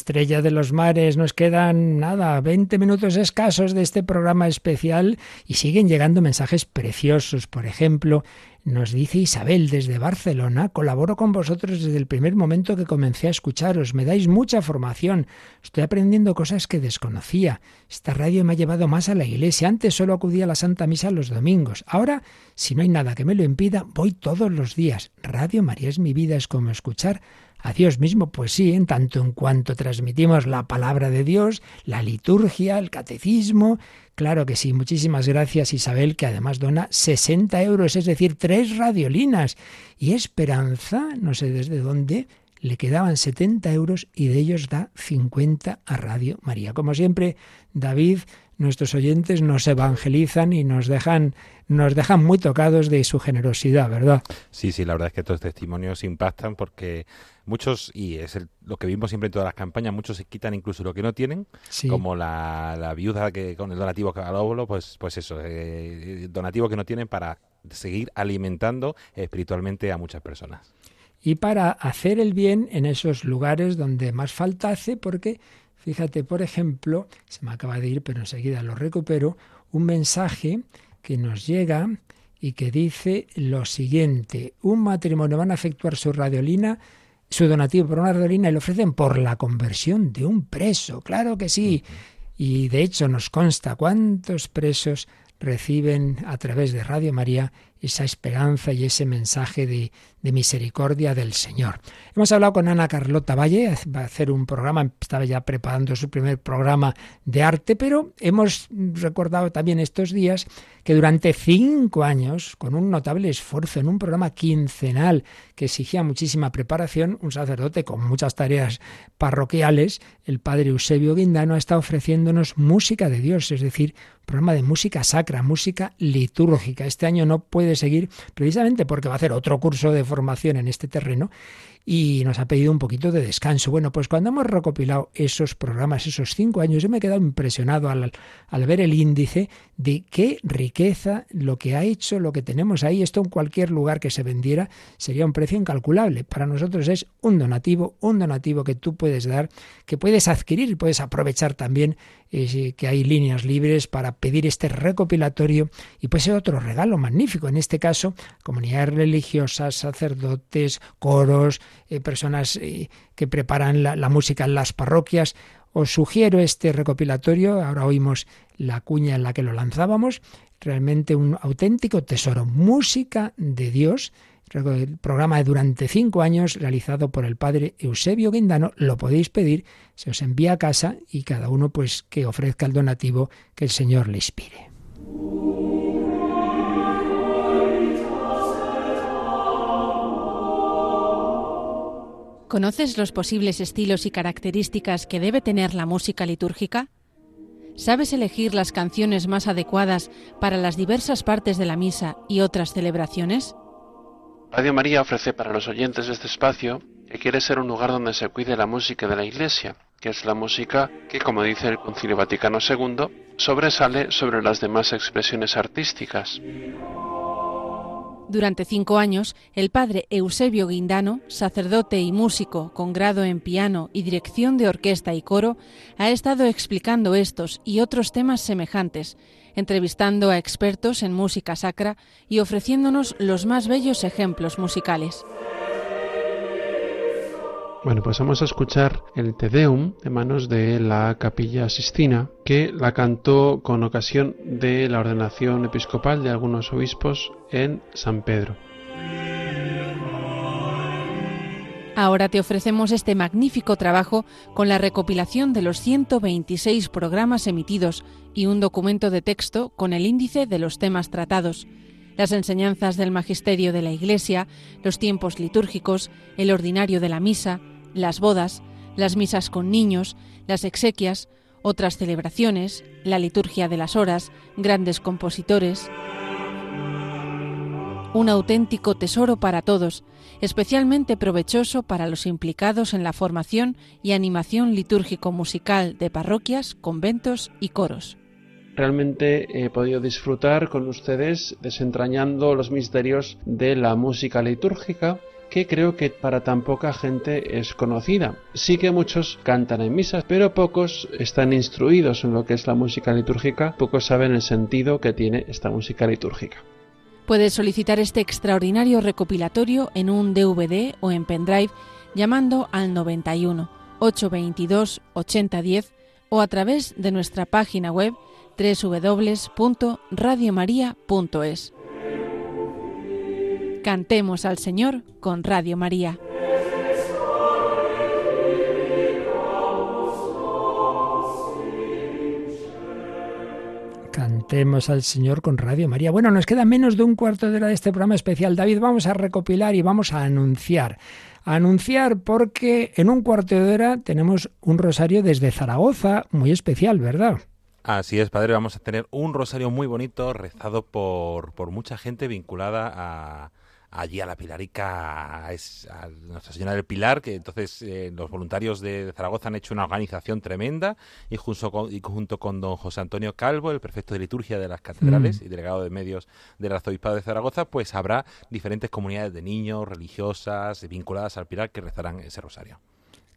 Speaker 1: Estrella de los mares, nos quedan nada, 20 minutos escasos de este programa especial y siguen llegando mensajes preciosos. Por ejemplo, nos dice Isabel desde Barcelona, colaboro con vosotros desde el primer momento que comencé a escucharos, me dais mucha formación, estoy aprendiendo cosas que desconocía. Esta radio me ha llevado más a la iglesia, antes solo acudía a la Santa Misa los domingos, ahora, si no hay nada que me lo impida, voy todos los días. Radio María es mi vida, es como escuchar a Dios mismo, pues sí, en tanto en cuanto transmitimos la palabra de Dios, la liturgia, el catecismo. Claro que sí, muchísimas gracias Isabel, que además dona 60 euros, es decir, tres radiolinas. Y Esperanza, no sé desde dónde, le quedaban 70 euros y de ellos da 50 a Radio María. Como siempre, David, nuestros oyentes nos evangelizan y nos dejan nos dejan muy tocados de su generosidad, ¿verdad?
Speaker 2: Sí, sí, la verdad es que estos testimonios impactan porque muchos, y es lo que vimos siempre en todas las campañas, muchos se quitan incluso lo que no tienen, como la, viuda que con el donativo al óvulo, pues, pues eso, eh, donativo que no tienen para seguir alimentando espiritualmente a muchas personas.
Speaker 1: Y para hacer el bien en esos lugares donde más falta hace, porque fíjate, por ejemplo, se me acaba de ir, pero enseguida lo recupero, un mensaje que nos llega y que dice lo siguiente, un matrimonio van a efectuar su radiolina, su donativo por una radiolina y lo ofrecen por la conversión de un preso, claro que sí. Y de hecho nos consta cuántos presos reciben a través de Radio María esa esperanza y ese mensaje de, misericordia del Señor. Hemos hablado con Ana Carlota Valle, va a hacer un programa, estaba ya preparando su primer programa de arte, pero hemos recordado también estos días que durante cinco años, con un notable esfuerzo en un programa quincenal que exigía muchísima preparación, un sacerdote con muchas tareas parroquiales, el padre Eusebio Guindano, estado ofreciéndonos música de Dios, es decir, programa de música sacra, música litúrgica. Este año no puede seguir precisamente porque va a hacer otro curso de formación en este terreno y nos ha pedido un poquito de descanso. Bueno, pues cuando hemos recopilado esos programas, esos cinco años, yo me he quedado impresionado al, al, ver el índice de qué riqueza lo que ha hecho, lo que tenemos ahí. Esto en cualquier lugar que se vendiera sería un precio incalculable. Para nosotros es un donativo, un donativo que tú puedes dar, que puedes adquirir, puedes aprovechar también eh, que hay líneas libres para pedir este recopilatorio y puede ser otro regalo magnífico. En este caso, comunidades religiosas, sacerdotes, coros, eh, personas eh, que preparan la, música en las parroquias. Os sugiero este recopilatorio, ahora oímos la cuña en la que lo lanzábamos, realmente un auténtico tesoro, música de Dios, el programa de durante cinco años realizado por el padre Eusebio Guindano. Lo podéis pedir, se os envía a casa y cada uno pues que ofrezca el donativo que el Señor le inspire.
Speaker 8: ¿Conoces los posibles estilos y características que debe tener la música litúrgica? ¿Sabes elegir las canciones más adecuadas para las diversas partes de la misa y otras celebraciones?
Speaker 9: Radio María ofrece para los oyentes de este espacio que quiere ser un lugar donde se cuide la música de la Iglesia, que es la música que, como dice el Concilio Vaticano II, sobresale sobre las demás expresiones artísticas.
Speaker 8: Durante cinco años, el padre Eusebio Guindano, sacerdote y músico con grado en piano y dirección de orquesta y coro, ha estado explicando estos y otros temas semejantes entrevistando a expertos en música sacra y ofreciéndonos los más bellos ejemplos musicales.
Speaker 9: Bueno, pues vamos a escuchar el Te Deum de manos de la Capilla Sistina, que la cantó con ocasión de la ordenación episcopal de algunos obispos en San Pedro.
Speaker 8: Ahora te ofrecemos este magnífico trabajo con la recopilación de los 126 programas emitidos y un documento de texto con el índice de los temas tratados, las enseñanzas del magisterio de la Iglesia, los tiempos litúrgicos, el ordinario de la misa, las bodas, las misas con niños, las exequias, otras celebraciones, la liturgia de las horas, grandes compositores. Un auténtico tesoro para todos, especialmente provechoso para los implicados en la formación y animación litúrgico-musical de parroquias, conventos y coros.
Speaker 9: Realmente he podido disfrutar con ustedes desentrañando los misterios de la música litúrgica que creo que para tan poca gente es conocida. Sí que muchos cantan en misas, pero pocos están instruidos en lo que es la música litúrgica, pocos saben el sentido que tiene esta música litúrgica.
Speaker 8: Puedes solicitar este extraordinario recopilatorio en un DVD o en pendrive llamando al 91 822 8010 o a través de nuestra página web www.radiomaria.es. Cantemos al Señor con Radio María.
Speaker 1: Cantemos al Señor con Radio María. Bueno, nos queda menos de un cuarto de hora de este programa especial. David, vamos a recopilar y vamos a anunciar. anunciar porque en un cuarto de hora tenemos un rosario desde Zaragoza, muy especial, ¿verdad?
Speaker 2: Así es, padre, vamos a tener un rosario muy bonito rezado por, por mucha gente vinculada a, allí a la Pilarica, es a Nuestra Señora del Pilar, que entonces eh, los voluntarios de Zaragoza han hecho una organización tremenda y junto con, y junto con don José Antonio Calvo, el prefecto de liturgia de las catedrales
Speaker 1: Mm.
Speaker 2: y delegado de medios del arzobispado de Zaragoza, pues habrá diferentes comunidades de niños, religiosas, vinculadas al Pilar que rezarán ese rosario.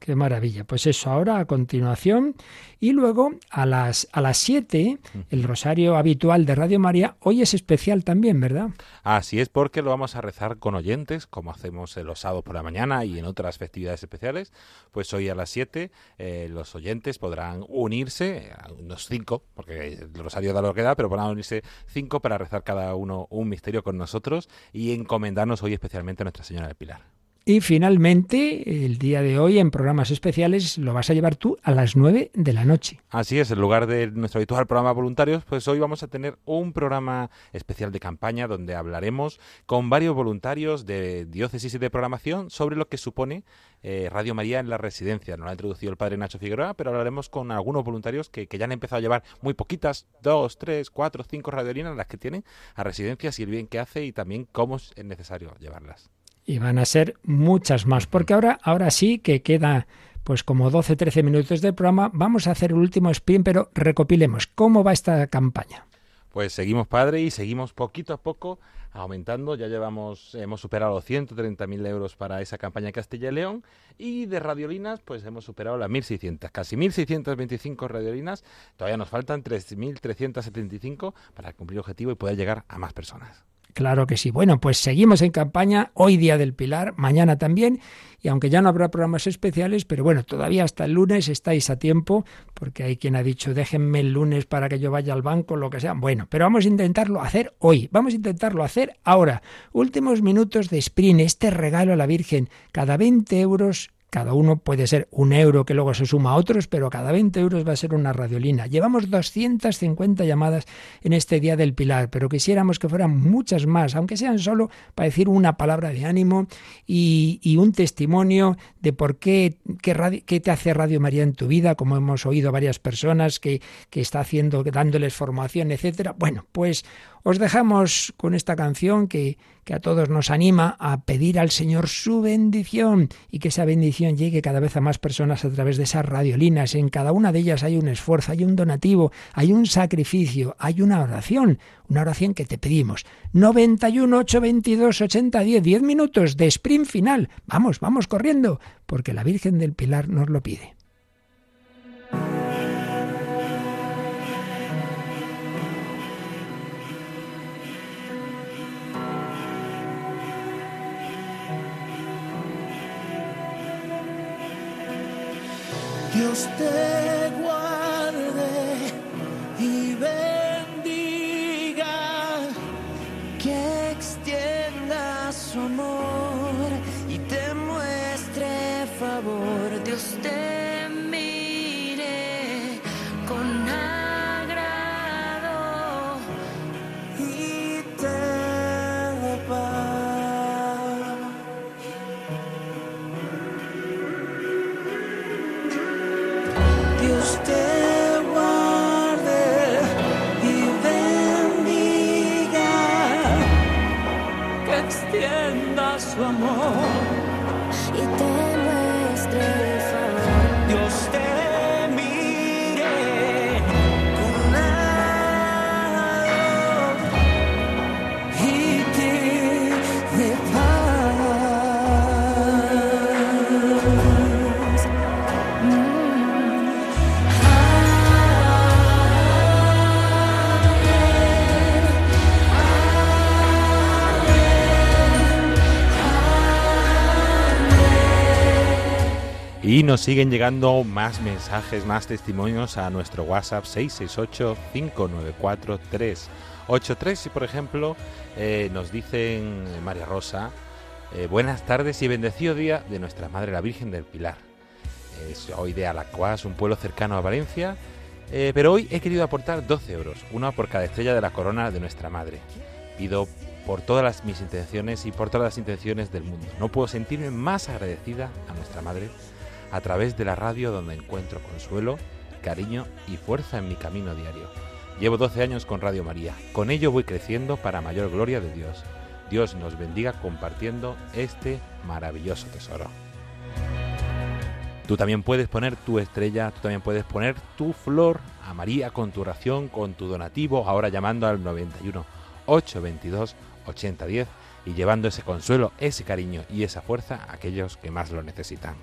Speaker 1: Qué maravilla. Pues eso, ahora a continuación. Y luego a las a las 7, el rosario habitual de Radio María, hoy es especial también, ¿verdad?
Speaker 2: Así es, porque lo vamos a rezar con oyentes, como hacemos los sábados por la mañana y en otras festividades especiales. Pues hoy a las 7 eh, los oyentes podrán unirse, a unos cinco, porque el rosario da lo que da, pero podrán unirse cinco para rezar cada uno un misterio con nosotros y encomendarnos hoy especialmente a Nuestra Señora del Pilar.
Speaker 1: Y finalmente, el día de hoy en programas especiales lo vas a llevar tú a las 9 de la noche.
Speaker 2: Así es, en lugar de nuestro habitual programa voluntarios, pues hoy vamos a tener un programa especial de campaña donde hablaremos con varios voluntarios de diócesis y de programación sobre lo que supone eh, Radio María en la residencia. Nos lo ha introducido el padre Nacho Figueroa, pero hablaremos con algunos voluntarios que, que ya han empezado a llevar muy poquitas, dos, tres, cuatro, cinco radiolinas las que tienen a residencias y el bien que hace y también cómo es necesario llevarlas.
Speaker 1: Y van a ser muchas más, porque ahora, ahora sí que queda pues como 12, 13 minutos de programa. Vamos a hacer el último sprint, pero recopilemos cómo va esta campaña.
Speaker 2: Pues seguimos, padre, y seguimos poquito a poco aumentando. Ya llevamos, hemos superado los 130.000 euros para esa campaña Castilla y León. Y de radiolinas, pues hemos superado las 1.600, casi 1.625 radiolinas. Todavía nos faltan 3.375 para cumplir el objetivo y poder llegar a más personas.
Speaker 1: Claro que sí. Bueno, pues seguimos en campaña, hoy día del Pilar, mañana también, y aunque ya no habrá programas especiales, pero bueno, todavía hasta el lunes estáis a tiempo, porque hay quien ha dicho, déjenme el lunes para que yo vaya al banco, lo que sea. Bueno, pero vamos a intentarlo hacer hoy, vamos a intentarlo hacer ahora. Últimos minutos de sprint, este regalo a la Virgen, cada 20 euros cada uno puede ser un euro que luego se suma a otros, pero cada 20 euros va a ser una radiolina. Llevamos 250 llamadas en este Día del Pilar, pero quisiéramos que fueran muchas más, aunque sean solo para decir una palabra de ánimo y, un testimonio de por qué, qué, qué, te hace Radio María en tu vida, como hemos oído varias personas que, que está haciendo, dándoles formación, etcétera. Bueno, pues os dejamos con esta canción que, que, a todos nos anima a pedir al Señor su bendición y que esa bendición llegue cada vez a más personas a través de esas radiolinas. En cada una de ellas hay un esfuerzo, hay un donativo, hay un sacrificio, hay una oración, una oración que te pedimos. 91 822 8010, 10 minutos de sprint final. Vamos, vamos corriendo, porque la Virgen del Pilar nos lo pide.
Speaker 6: Dios te Y
Speaker 2: nos siguen llegando más mensajes, más testimonios a nuestro WhatsApp 668-594-383. Y por ejemplo, eh, nos dicen eh, María Rosa, eh, buenas tardes y bendecido día de nuestra Madre la Virgen del Pilar. Es hoy de Alacuás, un pueblo cercano a Valencia, eh, pero hoy he querido aportar 12 euros, una por cada estrella de la corona de nuestra Madre. Pido por todas mis intenciones y por todas las intenciones del mundo. No puedo sentirme más agradecida a nuestra Madre a través de la radio donde encuentro consuelo, cariño y fuerza en mi camino diario. Llevo 12 años con Radio María. Con ello voy creciendo para mayor gloria de Dios. Dios nos bendiga compartiendo este maravilloso tesoro. Tú también puedes poner tu estrella, tú también puedes poner tu flor a María con tu oración, con tu donativo, ahora llamando al 91 822 8010 y llevando ese consuelo, ese cariño y esa fuerza a aquellos que más lo necesitan.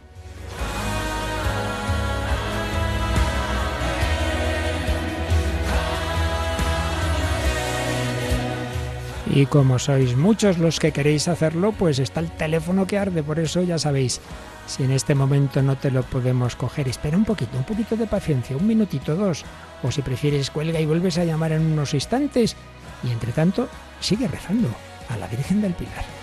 Speaker 1: Y como sois muchos los que queréis hacerlo, pues está el teléfono que arde, por eso ya sabéis, si en este momento no te lo podemos coger, espera un poquito, un poquito de paciencia, un minutito, dos, o si prefieres cuelga y vuelves a llamar en unos instantes, y entre tanto sigue rezando a la Virgen del Pilar.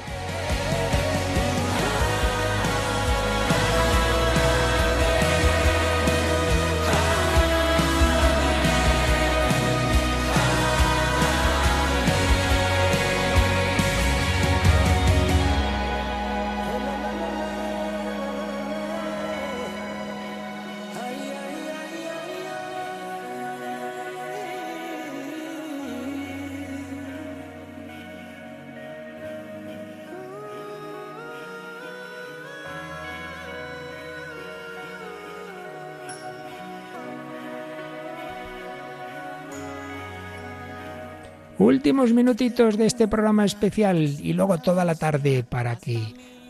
Speaker 1: Últimos minutitos de este programa especial y luego toda la tarde para que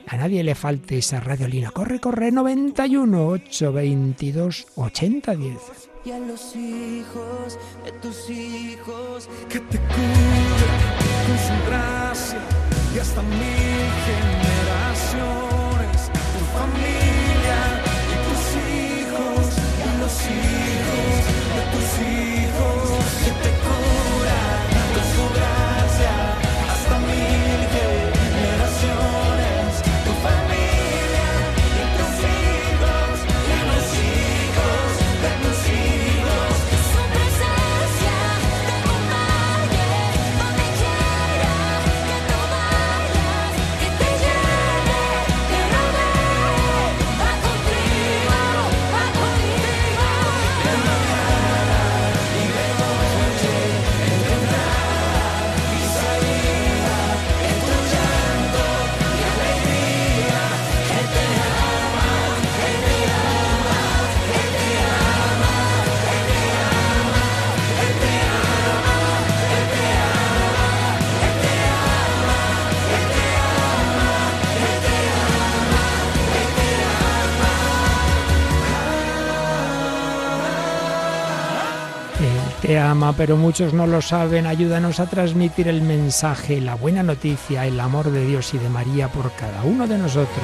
Speaker 1: a nadie le falte esa radiolina. Corre, corre, 91 822 8010.
Speaker 6: y a los hijos de tus hijos que te cubra con su gracia y hasta mil generaciones tu familia y tus hijos y los hijos de tus hijos te ama,
Speaker 1: pero muchos no lo saben. Ayúdanos a transmitir el mensaje, la buena noticia, el amor de Dios y de María por cada uno de nosotros.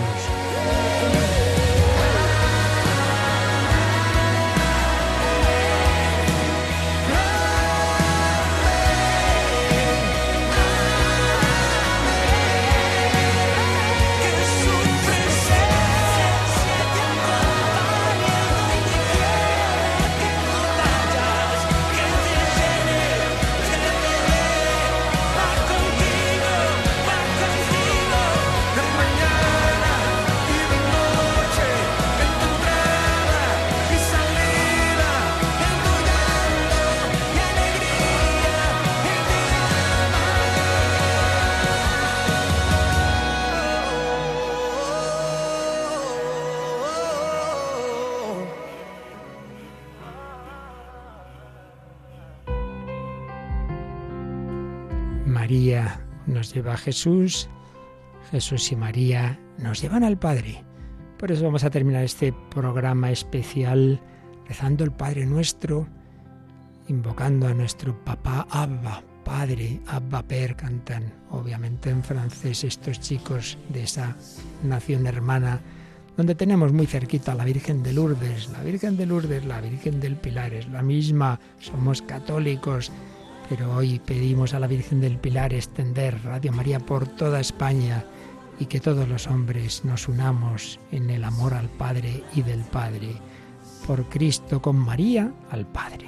Speaker 1: Nos lleva a Jesús, Jesús y María nos llevan al Padre. Por eso vamos a terminar este programa especial rezando el Padre nuestro, invocando a nuestro papá Abba, Padre, Abba Per, cantan obviamente en francés estos chicos de esa nación hermana donde tenemos muy cerquita a la Virgen de Lourdes. La Virgen de Lourdes, la Virgen del Pilar es la misma, somos católicos, pero hoy pedimos a la Virgen del Pilar extender Radio María por toda España y que todos los hombres nos unamos en el amor al Padre y del Padre. Por Cristo con María al Padre.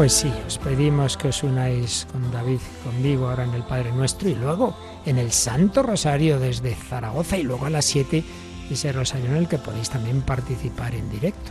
Speaker 1: Pues sí, os pedimos que os unáis con David, conmigo ahora en el Padre Nuestro y luego en el Santo Rosario desde Zaragoza y luego a las 7 ese rosario en el que podéis también participar en directo.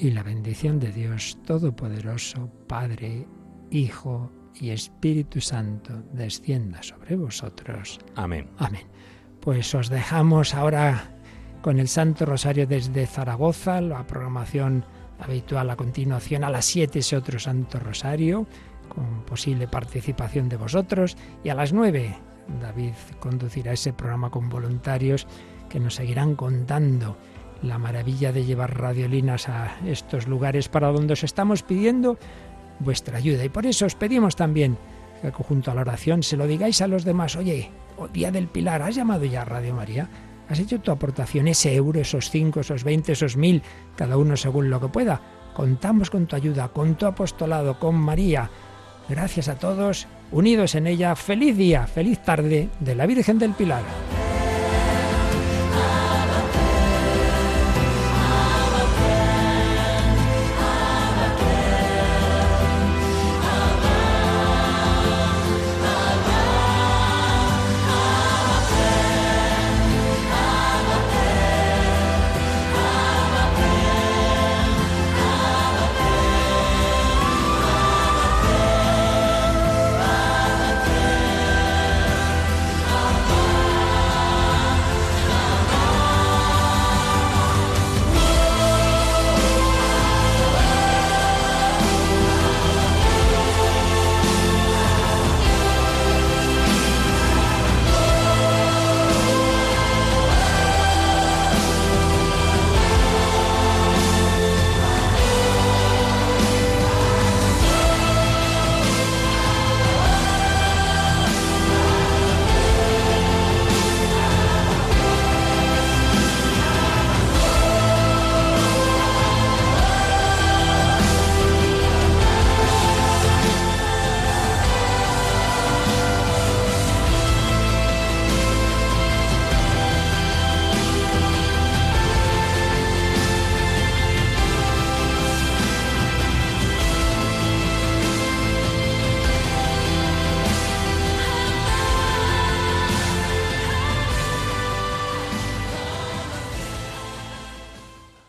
Speaker 1: Y la bendición de Dios Todopoderoso, Padre, Hijo y Espíritu Santo, descienda sobre vosotros.
Speaker 2: Amén.
Speaker 1: Amén. Pues os dejamos ahora con el Santo Rosario desde Zaragoza, la programación habitual a continuación a las 7 ese otro Santo Rosario, con posible participación de vosotros, y a las 9 David conducirá ese programa con voluntarios que nos seguirán contando la maravilla de llevar radiolinas a estos lugares para donde os estamos pidiendo vuestra ayuda. Y por eso os pedimos también que junto a la oración se lo digáis a los demás, oye, o Día del Pilar, ¿has llamado ya a Radio María? ¿Has hecho tu aportación, ese euro, esos cinco, esos veinte, esos mil, cada uno según lo que pueda? Contamos con tu ayuda, con tu apostolado, con María. Gracias a todos, unidos en ella. Feliz día, feliz tarde de la Virgen del Pilar.